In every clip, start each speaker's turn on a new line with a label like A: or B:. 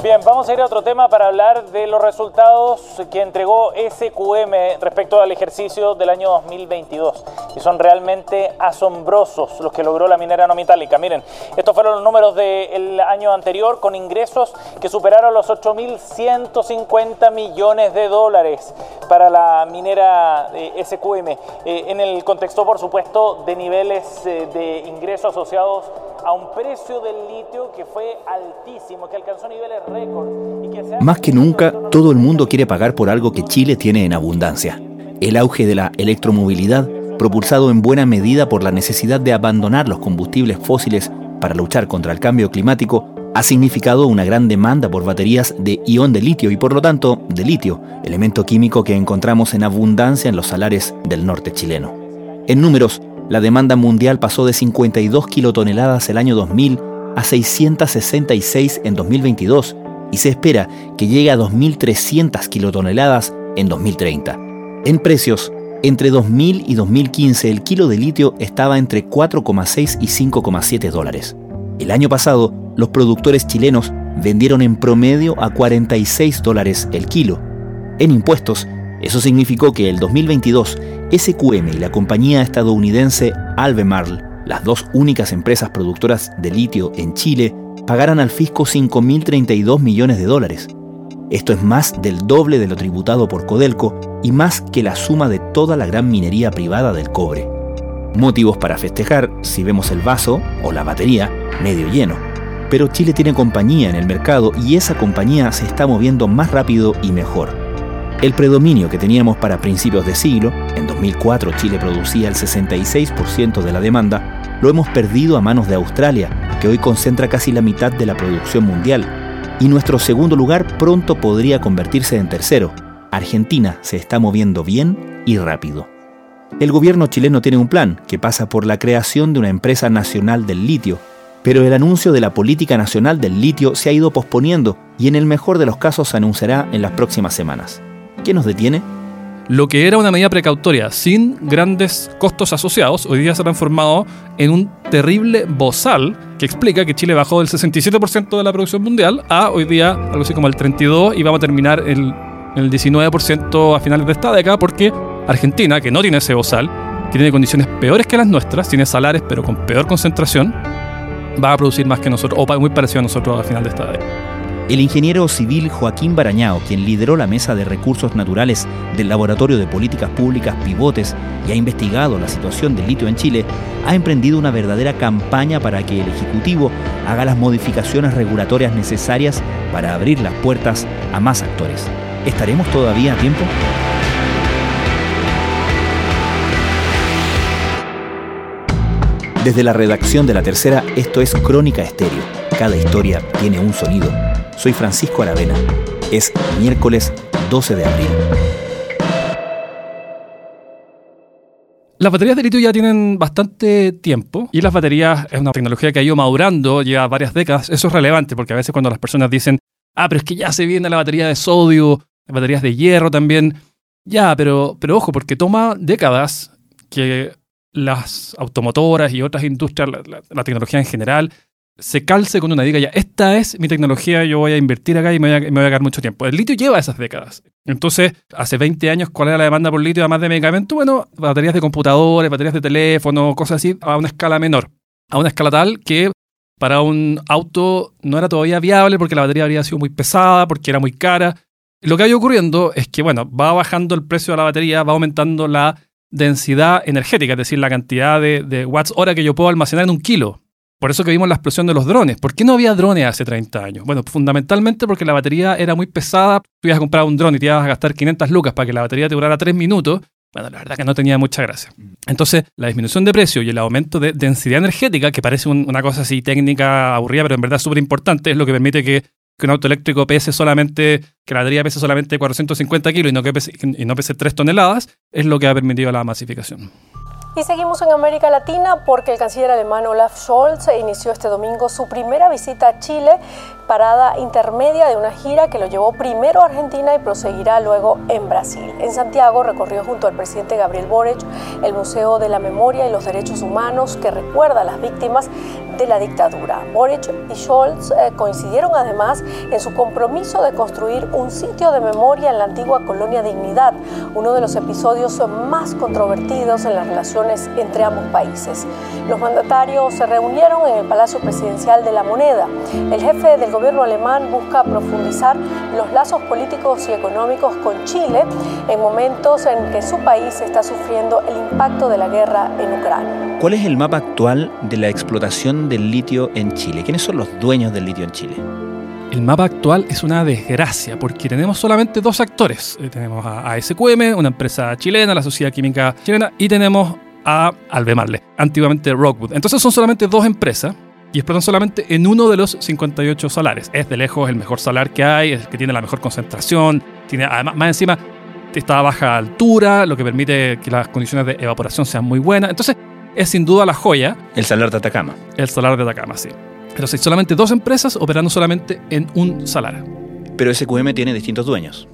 A: Bien, vamos a ir a otro tema para hablar de los resultados que entregó SQM respecto al ejercicio del año 2022. Y son realmente asombrosos los que logró la minera no metálica. Miren, estos fueron los números del año anterior con ingresos que superaron los 8.150 millones de dólares para la minera SQM. Eh, en el contexto, por supuesto, de niveles eh, de ingresos asociados a un precio del litio que fue altísimo, que alcanzó niveles récord.
B: Más que nunca, todo el mundo quiere pagar por algo que Chile tiene en abundancia. El auge de la electromovilidad, propulsado en buena medida por la necesidad de abandonar los combustibles fósiles para luchar contra el cambio climático, ha significado una gran demanda por baterías de ion de litio y por lo tanto de litio, elemento químico que encontramos en abundancia en los salares del norte chileno. En números, la demanda mundial pasó de 52 kilotoneladas el año 2000 a 666 en 2022 y se espera que llegue a 2.300 kilotoneladas en 2030. En precios, entre 2000 y 2015 el kilo de litio estaba entre 4,6 y 5,7 dólares. El año pasado, los productores chilenos vendieron en promedio a 46 dólares el kilo. En impuestos, eso significó que el 2022 SQM y la compañía estadounidense Albemarle, las dos únicas empresas productoras de litio en Chile, pagaran al fisco 5.032 millones de dólares. Esto es más del doble de lo tributado por Codelco y más que la suma de toda la gran minería privada del cobre. Motivos para festejar si vemos el vaso o la batería medio lleno. Pero Chile tiene compañía en el mercado y esa compañía se está moviendo más rápido y mejor. El predominio que teníamos para principios de siglo, en 2004 Chile producía el 66% de la demanda, lo hemos perdido a manos de Australia, que hoy concentra casi la mitad de la producción mundial. Y nuestro segundo lugar pronto podría convertirse en tercero. Argentina se está moviendo bien y rápido. El gobierno chileno tiene un plan que pasa por la creación de una empresa nacional del litio, pero el anuncio de la política nacional del litio se ha ido posponiendo y en el mejor de los casos se anunciará en las próximas semanas. ¿Qué nos detiene?
C: Lo que era una medida precautoria sin grandes costos asociados, hoy día se ha transformado en un terrible bozal que explica que Chile bajó del 67% de la producción mundial a hoy día algo así como el 32% y vamos a terminar en el 19% a finales de esta década porque Argentina, que no tiene ese bozal, tiene condiciones peores que las nuestras, tiene salares pero con peor concentración, va a producir más que nosotros, o muy parecido a nosotros a final de esta década.
B: El ingeniero civil Joaquín Barañao, quien lideró la mesa de recursos naturales del Laboratorio de Políticas Públicas Pivotes y ha investigado la situación del litio en Chile, ha emprendido una verdadera campaña para que el Ejecutivo haga las modificaciones regulatorias necesarias para abrir las puertas a más actores. ¿Estaremos todavía a tiempo? Desde la redacción de La Tercera, esto es Crónica Estéreo. Cada historia tiene un sonido soy Francisco Aravena. Es miércoles 12 de abril.
C: Las baterías de litio ya tienen bastante tiempo y las baterías es una tecnología que ha ido madurando, lleva varias décadas. Eso es relevante porque a veces cuando las personas dicen, ah, pero es que ya se viene la batería de sodio, las baterías de hierro también. Ya, pero, pero ojo, porque toma décadas que las automotoras y otras industrias, la tecnología en general, se calce con una diga ya, esta es mi tecnología, yo voy a invertir acá y me voy a, me a mucho tiempo. El litio lleva esas décadas. Entonces, hace 20 años, ¿cuál era la demanda por litio además de medicamentos? Bueno, baterías de computadores, baterías de teléfono, cosas así, a una escala menor. A una escala tal que para un auto no era todavía viable porque la batería habría sido muy pesada, porque era muy cara. Lo que ha ido ocurriendo es que, bueno, va bajando el precio de la batería, va aumentando la densidad energética, es decir, la cantidad de, de watts hora que yo puedo almacenar en un kilo. Por eso que vimos la explosión de los drones. ¿Por qué no había drones hace 30 años? Bueno, fundamentalmente porque la batería era muy pesada. Tú ibas a comprar un drone y te ibas a gastar 500 lucas para que la batería te durara 3 minutos. Bueno, la verdad que no tenía mucha gracia. Entonces, la disminución de precio y el aumento de densidad energética, que parece una cosa así técnica aburrida, pero en verdad súper importante, es lo que permite que, un auto eléctrico pese solamente, que la batería pese solamente 450 kilos y no, que pese, y no pese 3 toneladas, es lo que ha permitido la masificación.
D: Y seguimos en América Latina porque el canciller alemán Olaf Scholz inició este domingo su primera visita a Chile parada intermedia de una gira que lo llevó primero a Argentina y proseguirá luego en Brasil. En Santiago recorrió junto al presidente Gabriel Boric el Museo de la Memoria y los Derechos Humanos que recuerda a las víctimas de la dictadura. Boric y Scholz eh, coincidieron además en su compromiso de construir un sitio de memoria en la antigua colonia Dignidad, uno de los episodios más controvertidos en las relaciones entre ambos países. Los mandatarios se reunieron en el Palacio Presidencial de la Moneda. El jefe del gobierno alemán busca profundizar los lazos políticos y económicos con Chile en momentos en que su país está sufriendo el impacto de la guerra en Ucrania.
B: ¿Cuál es el mapa actual de la explotación del litio en Chile? ¿Quiénes son los dueños del litio en Chile?
C: El mapa actual es una desgracia porque tenemos solamente dos actores. Eh, tenemos a ASQM, una empresa chilena, la Sociedad Química Chilena, y tenemos a Albemarle, antiguamente Rockwood. Entonces son solamente dos empresas y explotan solamente en uno de los 58 salares. Es de lejos el mejor salar que hay, es el que tiene la mejor concentración, tiene además más encima está a baja altura, lo que permite que las condiciones de evaporación sean muy buenas. Entonces es sin duda la joya.
B: El salar de Atacama.
C: El salar de Atacama, sí. Pero hay solamente dos empresas operando solamente en un salar.
B: Pero SQM tiene distintos dueños.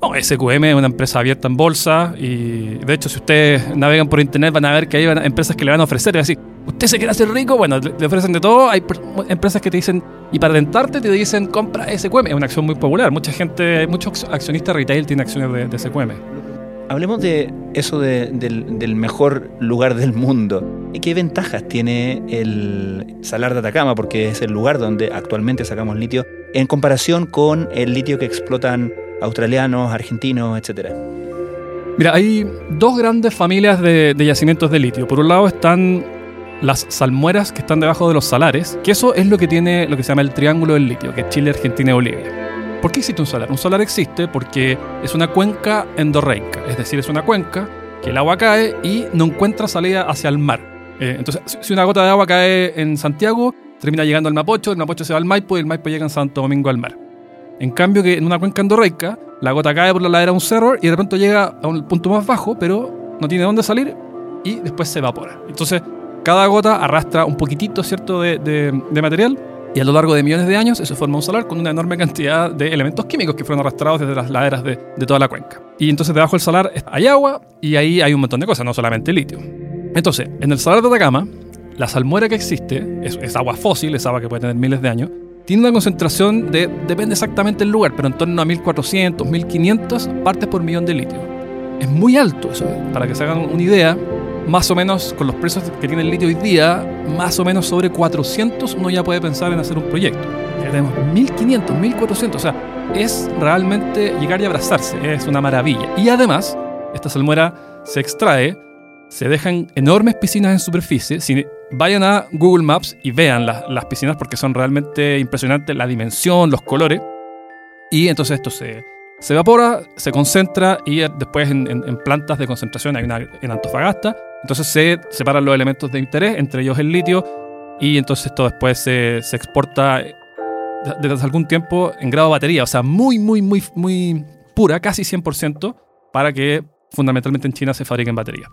C: No, SQM es una empresa abierta en bolsa y de hecho si ustedes navegan por internet van a ver que hay empresas que le van a ofrecer, es decir, usted se quiere hacer rico, bueno, le ofrecen de todo, hay empresas que te dicen, y para tentarte te dicen, compra SQM, es una acción muy popular, mucha gente, muchos accionistas retail tienen acciones de SQM.
B: Hablemos de eso del, mejor lugar del mundo. ¿Y qué ventajas tiene el Salar de Atacama? Porque es el lugar donde actualmente sacamos litio en comparación con el litio que explotan australianos, argentinos, etcétera.
C: Mira, hay dos grandes familias de, yacimientos de litio. Por un lado están las salmueras que están debajo de los salares, que eso es lo que tiene lo que se llama el triángulo del litio, que es Chile, Argentina y Bolivia. ¿Por qué existe un salar? Un salar existe porque es una cuenca endorreica, es decir, es una cuenca que el agua cae y no encuentra salida hacia el mar. Eh, entonces, si una gota de agua cae en Santiago, termina llegando al Mapocho, el Mapocho se va al Maipo y el Maipo llega en Santo Domingo al mar. En cambio que en una cuenca endorreica, la gota cae por la ladera de un cerro y de pronto llega a un punto más bajo, pero no tiene dónde salir y después se evapora. Entonces, cada gota arrastra un poquitito, ¿cierto?, de, de material y a lo largo de millones de años eso forma un salar con una enorme cantidad de elementos químicos que fueron arrastrados desde las laderas de, toda la cuenca. Y entonces debajo del salar hay agua y ahí hay un montón de cosas, no solamente litio. Entonces, en el salar de Atacama, la salmuera que existe es, agua fósil, es agua que puede tener miles de años, tiene una concentración de, depende exactamente del lugar, pero en torno a 1400, 1500 partes por millón de litio. Es muy alto eso, para que se hagan una idea, más o menos con los precios que tiene el litio hoy día, más o menos sobre 400 uno ya puede pensar en hacer un proyecto. Ya tenemos 1500, 1400, o sea, es realmente llegar y abrazarse, es una maravilla. Y además, esta salmuera se extrae, se dejan enormes piscinas en superficie. Si vayan a Google Maps y vean las piscinas porque son realmente impresionantes la dimensión, los colores. Y entonces esto se, se evapora, se concentra y después en, plantas de concentración hay una en Antofagasta entonces se separan los elementos de interés, entre ellos el litio, y entonces esto después se, exporta desde algún tiempo en grado batería, o sea, muy, muy, muy, muy pura, casi 100%, para que fundamentalmente en China se fabriquen baterías.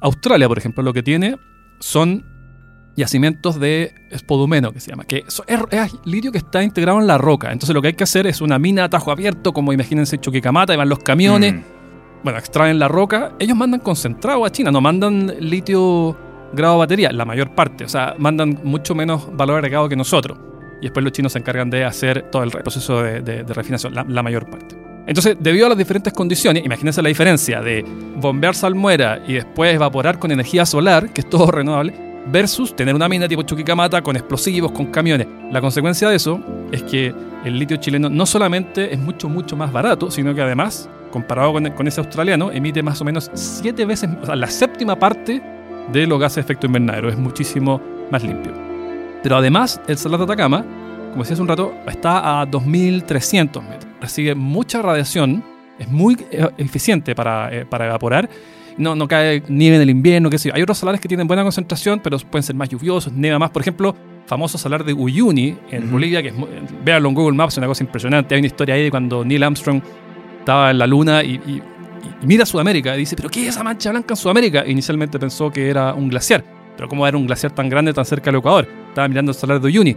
C: Australia, por ejemplo, lo que tiene son yacimientos de espodumeno, que se llama, que es, litio que está integrado en la roca. Entonces lo que hay que hacer es una mina a tajo abierto, como imagínense Chuquicamata, y van los camiones. Mm bueno, extraen la roca, ellos mandan concentrado a China, no mandan litio grado batería, la mayor parte, o sea, mandan mucho menos valor agregado que nosotros. Y después los chinos se encargan de hacer todo el proceso de, refinación, la, mayor parte. Entonces, debido a las diferentes condiciones, imagínense la diferencia de bombear salmuera y después evaporar con energía solar, que es todo renovable, versus tener una mina tipo Chuquicamata con explosivos, con camiones. La consecuencia de eso es que el litio chileno no solamente es mucho, mucho más barato, sino que además comparado con, ese australiano, emite más o menos siete veces, o sea, la séptima parte de los gases de efecto invernadero. Es muchísimo más limpio. Pero además, el Salar de Atacama, como decía hace un rato, está a 2.300 metros. Recibe mucha radiación, es muy eh, eficiente para, eh, para evaporar. No, no cae nieve en el invierno, qué sé yo. Hay otros salares que tienen buena concentración, pero pueden ser más lluviosos, nieva más. Por ejemplo, famoso salar de Uyuni en Bolivia, que es, véanlo en Google Maps, es una cosa impresionante. Hay una historia ahí de cuando Neil Armstrong estaba en la luna y, mira Sudamérica y dice, ¿pero qué es esa mancha blanca en Sudamérica? Inicialmente pensó que era un glaciar, pero ¿cómo era un glaciar tan grande tan cerca del Ecuador? Estaba mirando el salar de Uyuni.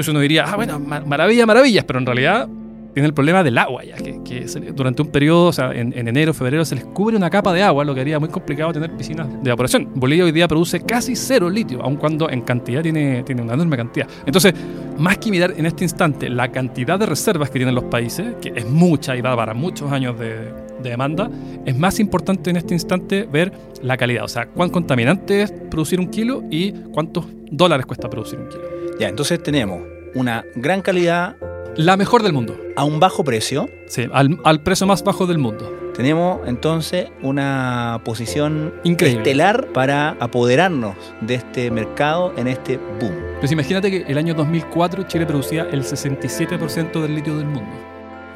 C: Entonces uno diría, ah, bueno, maravilla, maravillas, pero en realidad tiene el problema del agua, ya que, durante un periodo, o sea, en, enero, febrero, se les cubre una capa de agua, lo que haría muy complicado tener piscinas de evaporación. Bolivia hoy día produce casi cero litio, aun cuando en cantidad tiene, tiene una enorme cantidad. Entonces, más que mirar en este instante la cantidad de reservas que tienen los países, que es mucha y va para muchos años de demanda, es más importante en este instante ver la calidad, o sea, cuán contaminante es producir un kilo y cuántos dólares cuesta producir un kilo.
B: Ya, entonces tenemos una gran calidad
C: la mejor del mundo.
B: A un bajo precio.
C: Sí, al, precio más bajo del mundo.
B: Tenemos entonces una posición Increíble. estelar para apoderarnos de este mercado en este boom.
C: Pues imagínate que el año 2004 Chile producía el 67% del litio del mundo.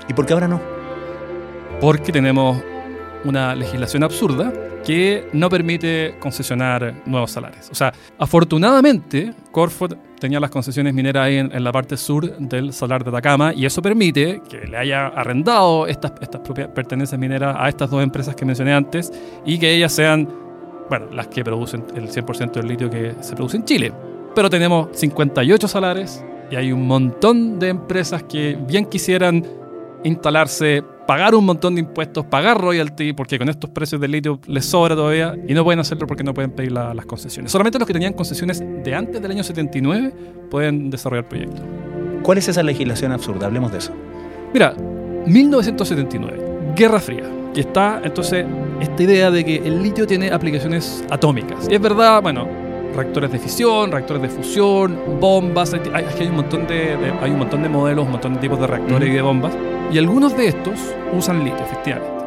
B: ¿Y por qué ahora no?
C: Porque tenemos una legislación absurda que no permite concesionar nuevos salarios. O sea, afortunadamente, Corfo tenía las concesiones mineras ahí en, la parte sur del salar de Atacama y eso permite que le haya arrendado estas, estas propias pertenencias mineras a estas dos empresas que mencioné antes y que ellas sean, bueno, las que producen el 100% del litio que se produce en Chile. Pero tenemos 58 salares y hay un montón de empresas que bien quisieran instalarse, pagar un montón de impuestos, pagar royalty, porque con estos precios del litio les sobra todavía, y no pueden hacerlo porque no pueden pedir las concesiones. Solamente los que tenían concesiones de antes del año 79 pueden desarrollar proyectos.
B: ¿Cuál es esa legislación absurda? Hablemos de eso.
C: Mira, 1979, Guerra Fría, que está entonces esta idea de que el litio tiene aplicaciones atómicas. Y es verdad, bueno, reactores de fisión, reactores de fusión, bombas. Hay, hay, un, montón de, hay un montón de modelos, un montón de tipos de reactores y de bombas. Y algunos de estos usan litio, efectivamente.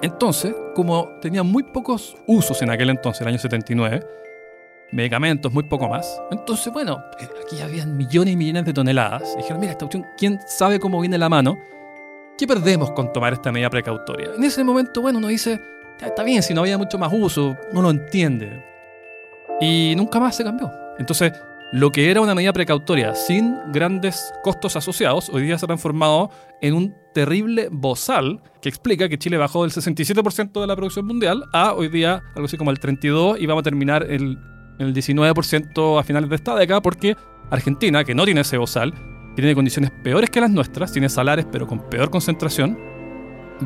C: Entonces, como tenían muy pocos usos en aquel entonces, el año 79, medicamentos, muy poco más. Entonces, bueno, aquí habían millones y millones de toneladas. Y dijeron, mira, esta cuestión, ¿quién sabe cómo viene la mano? ¿Qué perdemos con tomar esta medida precautoria? En ese momento, bueno, uno dice, está bien, si no había mucho más uso, uno lo entiende. Y nunca más se cambió. Entonces, lo que era una medida precautoria sin grandes costos asociados, hoy día se ha transformado en un terrible bozal que explica que Chile bajó del 67% de la producción mundial a hoy día algo así como el 32% y vamos a terminar el, el 19% a finales de esta década porque Argentina, que no tiene ese bozal, tiene condiciones peores que las nuestras, tiene salares pero con peor concentración,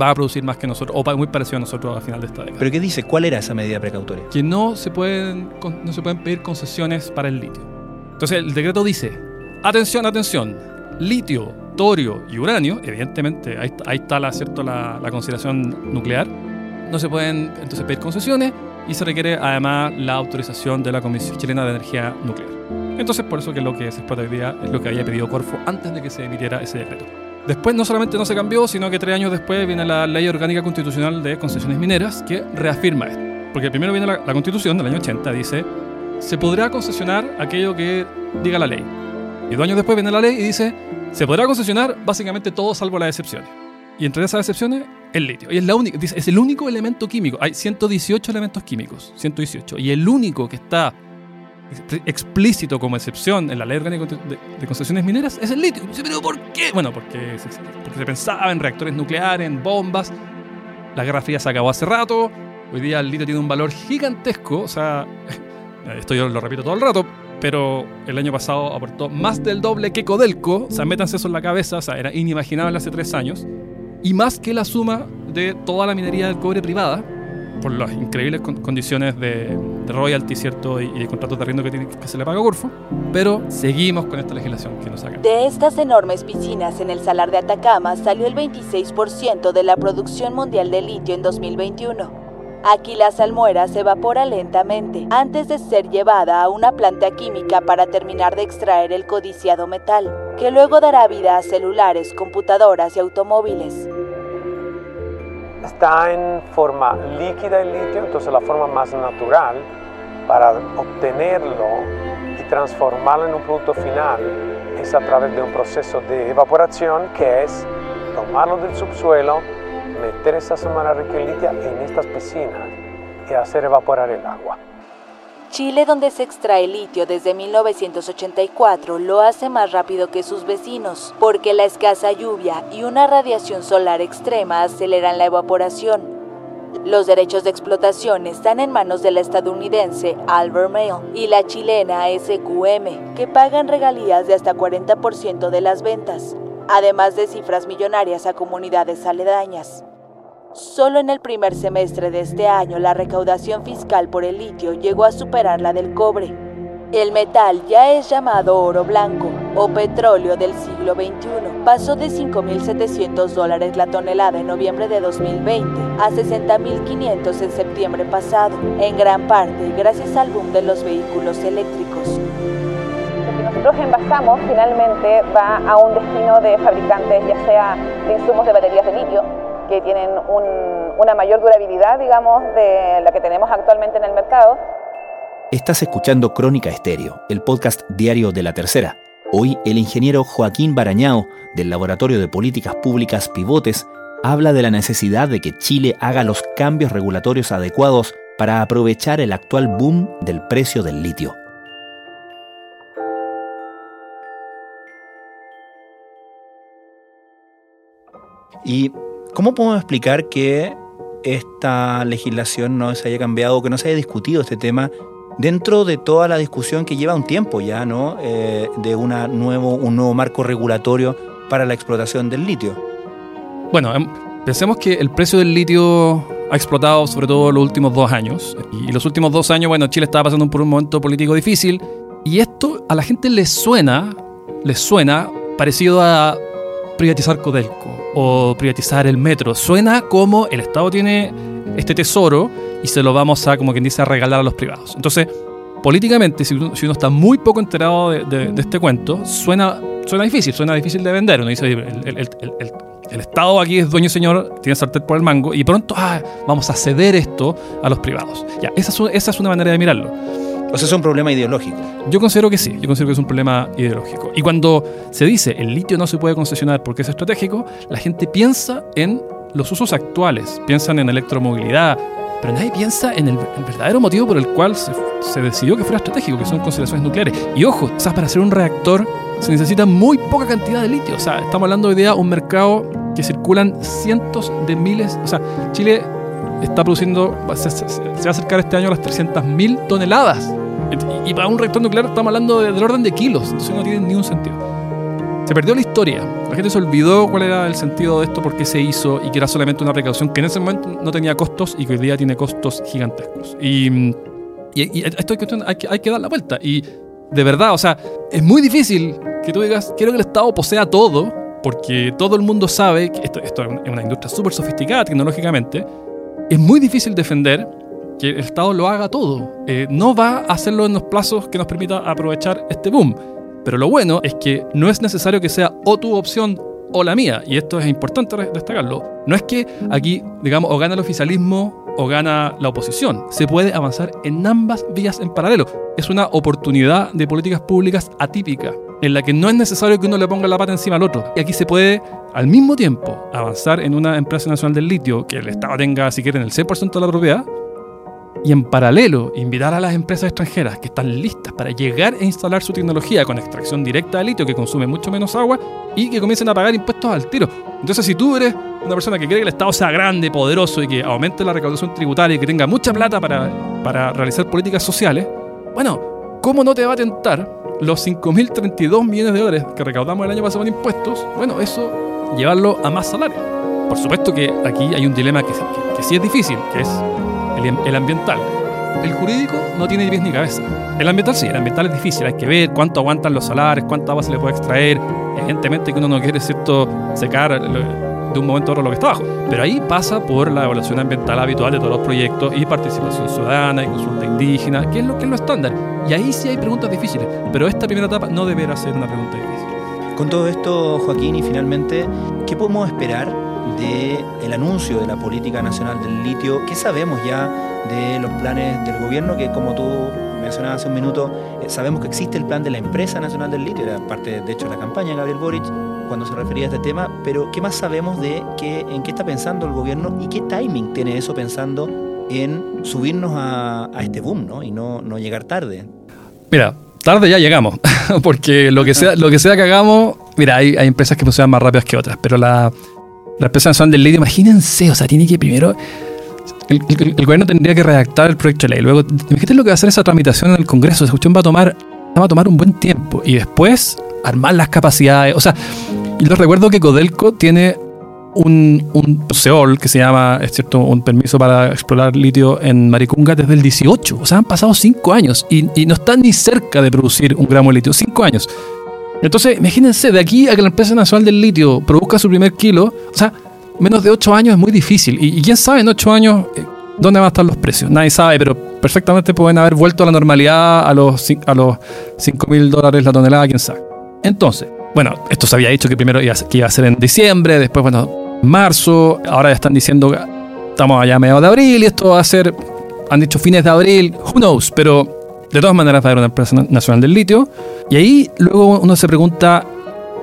C: va a producir más que nosotros, o muy parecido a nosotros a final de esta década.
B: ¿Pero qué dice? ¿Cuál era esa medida precautoria?
C: Que no se pueden, no se pueden pedir concesiones para el litio. Entonces el decreto dice, atención, atención, litio, torio y uranio, evidentemente ahí, ahí está la, ¿cierto? La, la, consideración nuclear, no se pueden entonces pedir concesiones y se requiere además la autorización de la Comisión Chilena de Energía Nuclear. Entonces por eso que lo que se explota hoy día es lo que había pedido Corfo antes de que se emitiera ese decreto. Después no solamente no se cambió, sino que tres años después viene la Ley Orgánica Constitucional de Concesiones Mineras que reafirma esto. Porque primero viene la, la Constitución del año 80, dice, se podrá concesionar aquello que diga la ley. Y dos años después viene la ley y dice, se podrá concesionar básicamente todo salvo las excepciones. Y entre esas excepciones, el litio. Y es, la única, es el único elemento químico. Hay 118 elementos químicos, 118. Y el único que está explícito como excepción en la ley orgánica de, concesiones mineras es el litio. ¿Pero por qué? Bueno, porque se, porque se pensaba en reactores nucleares, en bombas. La Guerra Fría se acabó hace rato. Hoy día el litio tiene un valor gigantesco. O sea, esto yo lo repito todo el rato, pero el año pasado aportó más del doble que Codelco. O sea, métanse eso en la cabeza. O sea, era inimaginable hace tres años. Y más que la suma de toda la minería del cobre privada por las increíbles condiciones de, royalty, ¿cierto? Y, de contratos de arriendo que, tiene, que se le paga a Corfo. Pero seguimos con esta legislación que nos saca.
E: De estas enormes piscinas en el salar de Atacama salió el 26% de la producción mundial de litio en 2021. Aquí la salmuera se evapora lentamente antes de ser llevada a una planta química para terminar de extraer el codiciado metal, que luego dará vida a celulares, computadoras y automóviles.
F: Está en forma líquida el litio, entonces la forma más natural para obtenerlo y transformarlo en un producto final es a través de un proceso de evaporación que es tomarlo del subsuelo, meter esa semana rica en estas piscinas y hacer evaporar el agua.
E: Chile, donde se extrae litio desde 1984, lo hace más rápido que sus vecinos, porque la escasa lluvia y una radiación solar extrema aceleran la evaporación. Los derechos de explotación están en manos de la estadounidense Albemarle y la chilena SQM, que pagan regalías de hasta 40% de las ventas, además de cifras millonarias a comunidades aledañas. Solo en el primer semestre de este año la recaudación fiscal por el litio llegó a superar la del cobre. El metal ya es llamado oro blanco o petróleo del siglo XXI. Pasó de 5.700 dólares la tonelada en noviembre de 2020 a 60.500 en septiembre pasado, en gran parte gracias al boom de los vehículos eléctricos.
G: Lo que nosotros envasamos finalmente va a un destino de fabricantes, ya sea de insumos de baterías de litio, que tienen una mayor durabilidad, digamos, de la que tenemos actualmente en el mercado.
B: Estás escuchando Crónica Estéreo, el podcast diario de la tercera. Hoy el ingeniero Joaquín Barañao, del Laboratorio de Políticas Públicas Pivotes, habla de la necesidad de que Chile haga los cambios regulatorios adecuados para aprovechar el actual boom del precio del litio. Y ¿Cómo podemos explicar que esta legislación no se haya cambiado, que no se haya discutido este tema dentro de toda la discusión que lleva un tiempo ya, ¿no? Eh, de un nuevo marco regulatorio para la explotación del litio.
C: Bueno, em, pensemos que el precio del litio ha explotado sobre todo los últimos dos años. Y los últimos dos años, bueno, Chile estaba pasando por un momento político difícil. Y esto a la gente le suena, les suena parecido a privatizar Codelco o privatizar el metro. Suena como el Estado tiene este tesoro y se lo vamos a, como quien dice, a regalar a los privados. Entonces, políticamente, si uno, está muy poco enterado de, este cuento, suena, suena difícil, suena difícil de vender. Uno dice, el, Estado aquí es dueño y señor, tiene sartén por el mango, y pronto ah, vamos a ceder esto a los privados. Ya, esa esa es una manera de mirarlo.
B: O sea, es un problema ideológico.
C: Yo considero que sí, yo considero que es un problema ideológico. Y cuando se dice el litio no se puede concesionar porque es estratégico, la gente piensa en los usos actuales, piensan en electromovilidad, pero nadie piensa en el, verdadero motivo por el cual se, decidió que fuera estratégico, que son consideraciones nucleares. Y ojo, ¿sabes? para hacer un reactor se necesita muy poca cantidad de litio. O sea, estamos hablando hoy día de un mercado que circulan cientos de miles. O sea, Chile está produciendo, se, va a acercar este año a las 300.000 toneladas y, para un reactor nuclear estamos hablando del orden de kilos, entonces no tiene ni un sentido. Se perdió la historia. La gente se olvidó cuál era el sentido de esto, por qué se hizo y que era solamente una precaución que en ese momento no tenía costos y que hoy día tiene costos gigantescos. Y, y, esto hay que, hay que dar la vuelta. Y de verdad, o sea, es muy difícil que tú digas, quiero que el Estado posea todo, porque todo el mundo sabe que esto, esto es una industria súper sofisticada tecnológicamente. Es muy difícil defender que el Estado lo haga todo. Eh, no va a hacerlo en los plazos que nos permita aprovechar este boom. Pero lo bueno es que no es necesario que sea o tu opción o la mía. Y esto es importante destacarlo. No es que aquí, digamos, o gana el oficialismo o gana la oposición. Se puede avanzar en ambas vías en paralelo. Es una oportunidad de políticas públicas atípica, en la que no es necesario que uno le ponga la pata encima al otro. Y aquí se puede, al mismo tiempo, avanzar en una empresa nacional del litio, que el Estado tenga, si quieren, el 100% de la propiedad, y en paralelo invitar a las empresas extranjeras que están listas para llegar e instalar su tecnología con extracción directa de litio que consume mucho menos agua y que comiencen a pagar impuestos al tiro. Entonces, si tú eres una persona que quiere que el Estado sea grande, poderoso y que aumente la recaudación tributaria y que tenga mucha plata para, para realizar políticas sociales, bueno, ¿cómo no te va a tentar los 5.032 millones de dólares que recaudamos el año pasado en impuestos? Bueno, eso llevarlo a más salario. Por supuesto que aquí hay un dilema que, que sí es difícil, que es el, ambiental. El jurídico no tiene pies ni cabeza. El ambiental sí, el ambiental es difícil, hay que ver cuánto aguantan los salares, cuánta agua se le puede extraer. Evidentemente que uno no quiere, ¿cierto?, secar de un momento a otro lo que está abajo. Pero ahí pasa por la evaluación ambiental habitual de todos los proyectos y participación ciudadana y consulta indígena, que es lo que es lo estándar. Y ahí sí hay preguntas difíciles, pero esta primera etapa no deberá ser una pregunta difícil.
B: Con todo esto, Joaquín, y finalmente, ¿qué podemos esperar del anuncio de la política nacional del litio. ¿Qué sabemos ya de los planes del gobierno? Que como tú mencionabas hace un minuto, eh, sabemos que existe el plan de la empresa nacional del litio, era parte de hecho de la campaña de Gabriel Boric cuando se refería a este tema, pero ¿qué más sabemos de qué, en qué está pensando el gobierno y qué timing tiene eso pensando en subirnos a, este boom ¿no? y no, no llegar tarde?
C: Mira, tarde ya llegamos, porque lo que sea, lo que, sea que hagamos, mira, hay, hay empresas que funcionan más rápidas que otras, pero la, la empresa nacional del litio, imagínense, o sea, tiene que primero. el, gobierno tendría que redactar el proyecto de ley. Luego, imagínate lo que va a hacer esa tramitación en el Congreso. Esa cuestión va a tomar, va a tomar un buen tiempo. Y después, armar las capacidades. O sea, y les recuerdo que Codelco tiene un, un SEOL que se llama, es cierto, un permiso para explorar litio en Maricunga desde el 18. O sea, han pasado 5 años y, y, no están ni cerca de producir un gramo de litio. 5 años. Entonces, imagínense, de aquí a que la empresa nacional del litio produzca su primer kilo, o sea, menos de 8 años es muy difícil. Y, quién sabe en 8 años eh, dónde van a estar los precios. Nadie sabe, pero perfectamente pueden haber vuelto a la normalidad a los, a los 5 mil dólares la tonelada, quién sabe. Entonces, bueno, esto se había dicho que primero iba, que iba a ser en diciembre, después, bueno, marzo, ahora ya están diciendo que estamos allá a mediados de abril y esto va a ser, han dicho fines de abril, who knows, pero de todas maneras va a haber una empresa nacional del litio. Y ahí luego uno se pregunta,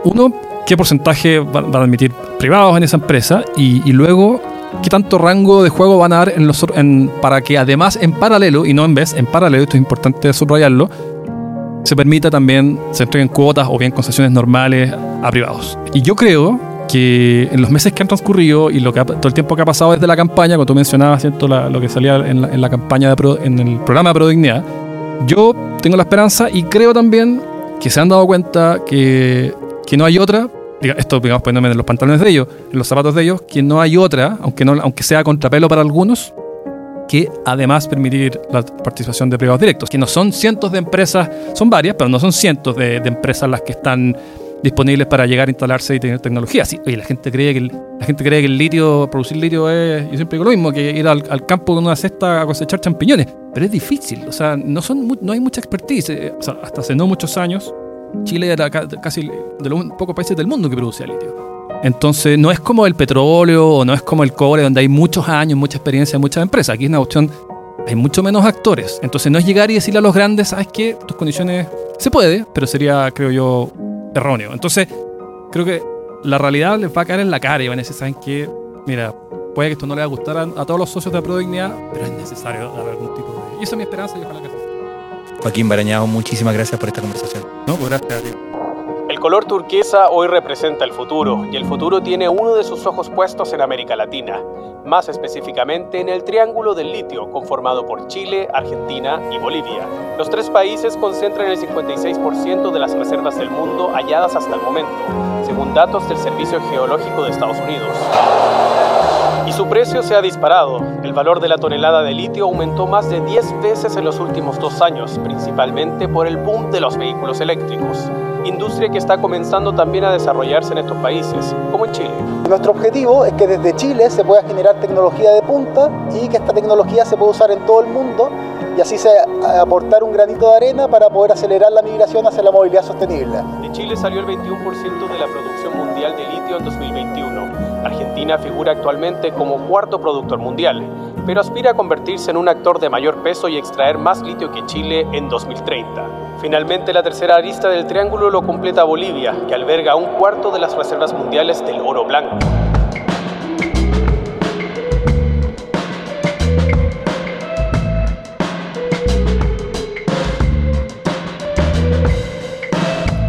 C: uno, qué porcentaje van a admitir privados en esa empresa y, luego qué tanto rango de juego van a dar en los, en, para que además en paralelo, y no en vez, en paralelo, esto es importante subrayarlo, se permita también se entreguen cuotas o bien concesiones normales a privados. Y yo creo que en los meses que han transcurrido y lo que todo el tiempo que ha pasado desde la campaña, cuando tú mencionabas ¿cierto? lo que salía en la, campaña, de en el programa de Prodignidad, yo tengo la esperanza y creo también que se han dado cuenta que, que no hay otra esto digamos poniéndome en los pantalones de ellos, en los zapatos de ellos, que no hay otra, aunque, no, aunque sea contrapelo para algunos, que además permitir la participación de privados directos, que no son cientos de empresas, son varias, pero no son cientos de, empresas las que están disponibles para llegar a instalarse y tener tecnología. Sí, oye, la gente cree que la gente cree que el litio, producir litio es, yo siempre digo lo mismo, que ir al, campo con una cesta a cosechar champiñones, pero es difícil, o sea, no, son, no hay mucha expertise, eh, hasta hace no muchos años Chile era casi de los pocos países del mundo que producía litio. Entonces, no es como el petróleo o no es como el cobre, donde hay muchos años, mucha experiencia, muchas empresas. Aquí es una opción, hay mucho menos actores. Entonces, no es llegar y decirle a los grandes, ¿sabes qué? Tus condiciones se puede, pero sería, creo yo, erróneo. Entonces, creo que la realidad les va a caer en la cara y van a decir, ¿saben qué? Mira, puede que esto no le va a gustar a, todos los socios de Prodignidad, pero es necesario dar algún tipo de. Y esa es mi esperanza y ojalá que
B: Joaquín Barañado, muchísimas gracias por esta conversación.
C: No, pues gracias a ti.
H: El color turquesa hoy representa el futuro y el futuro tiene uno de sus ojos puestos en América Latina, más específicamente en el Triángulo del Litio, conformado por Chile, Argentina y Bolivia. Los tres países concentran el 56% de las reservas del mundo halladas hasta el momento, según datos del Servicio Geológico de Estados Unidos. Y su precio se ha disparado. El valor de la tonelada de litio aumentó más de 10 veces en los últimos dos años, principalmente por el boom de los vehículos eléctricos, industria que está comenzando también a desarrollarse en estos países, como en Chile.
I: Nuestro objetivo es que desde Chile se pueda generar tecnología de punta y que esta tecnología se pueda usar en todo el mundo y así se aportar un granito de arena para poder acelerar la migración hacia la movilidad sostenible.
H: De Chile salió el 21% de la producción mundial de litio en 2021. Argentina figura actualmente como cuarto productor mundial, pero aspira a convertirse en un actor de mayor peso y extraer más litio que Chile en 2030. Finalmente, la tercera arista del triángulo lo completa Bolivia, que alberga un cuarto de las reservas mundiales del oro blanco.